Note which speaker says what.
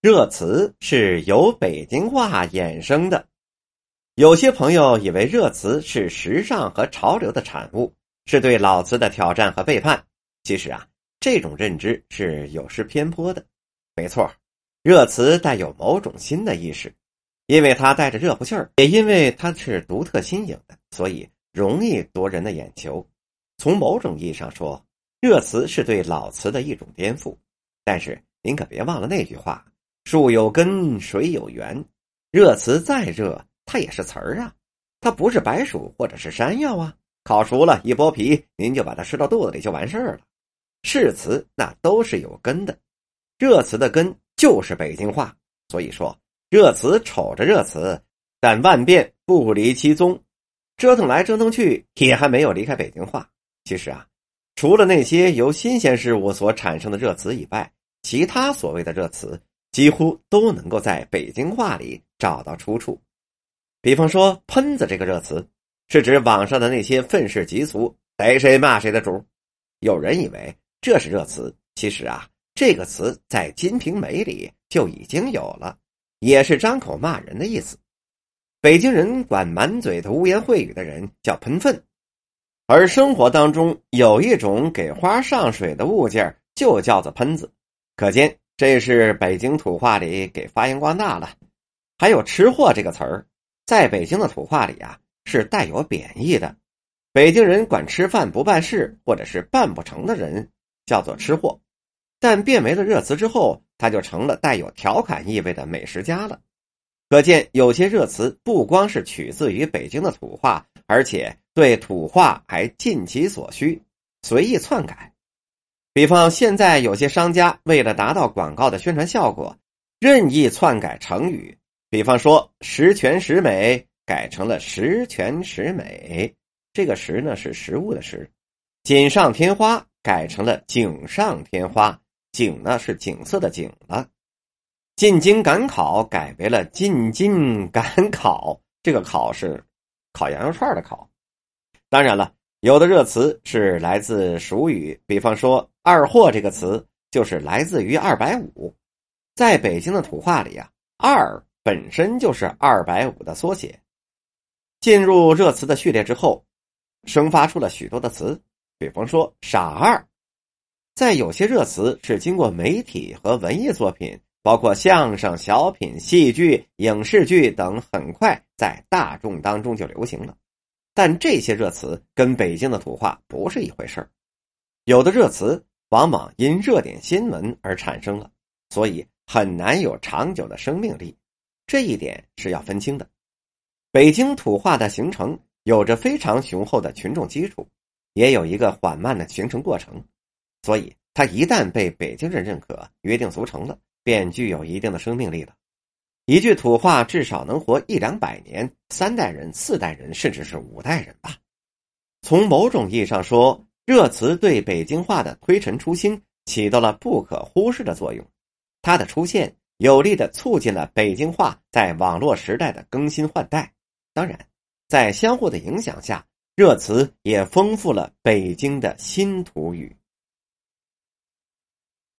Speaker 1: 热词是由北京话衍生的。有些朋友以为热词是时尚和潮流的产物，是对老词的挑战和背叛。其实啊，这种认知是有失偏颇的。没错，热词带有某种新的意识，因为它带着热乎气儿，也因为它是独特新颖的，所以容易夺人的眼球。从某种意义上说，热词是对老词的一种颠覆。但是您可别忘了那句话：“树有根，水有源。”热词再热。它也是词儿啊，它不是白薯或者是山药啊。烤熟了，一剥皮，您就把它吃到肚子里就完事儿了。是词，那都是有根的。热词的根就是北京话，所以说热词瞅着热词，但万变不离其宗。折腾来折腾去，也还没有离开北京话。其实啊，除了那些由新鲜事物所产生的热词以外，其他所谓的热词几乎都能够在北京话里找到出处。比方说“喷子”这个热词，是指网上的那些愤世嫉俗、逮谁骂谁的主。有人以为这是热词，其实啊，这个词在《金瓶梅》里就已经有了，也是张口骂人的意思。北京人管满嘴的污言秽语的人叫“喷粪”，而生活当中有一种给花上水的物件就叫做“喷子”，可见这是北京土话里给发扬光大了。还有“吃货”这个词儿。在北京的土话里啊，是带有贬义的。北京人管吃饭不办事或者是办不成的人叫做吃货，但变为了热词之后，他就成了带有调侃意味的美食家了。可见有些热词不光是取自于北京的土话，而且对土话还尽其所需，随意篡改。比方现在有些商家为了达到广告的宣传效果，任意篡改成语。比方说“十全十美”改成了“十全十美”，这个“十”呢是食物的“食”；“锦上添花”改成了“锦上添花”，“景”呢是景色的“景”了；“进京赶考”改为了“进京赶考”，这个“考”是烤羊肉串的“烤”。当然了，有的热词是来自俗语，比方说“二货”这个词就是来自于“二百五”。在北京的土话里啊，“二”。本身就是二百五的缩写。进入热词的序列之后，生发出了许多的词，比方说“傻二”。在有些热词是经过媒体和文艺作品，包括相声、小品、戏剧、影视剧等，很快在大众当中就流行了。但这些热词跟北京的土话不是一回事有的热词往往因热点新闻而产生了，所以很难有长久的生命力。这一点是要分清的。北京土话的形成有着非常雄厚的群众基础，也有一个缓慢的形成过程，所以它一旦被北京人认可、约定俗成了，便具有一定的生命力了。一句土话至少能活一两百年，三代人、四代人，甚至是五代人吧。从某种意义上说，热词对北京话的推陈出新起到了不可忽视的作用。它的出现。有力的促进了北京话在网络时代的更新换代。当然，在相互的影响下，热词也丰富了北京的新土语。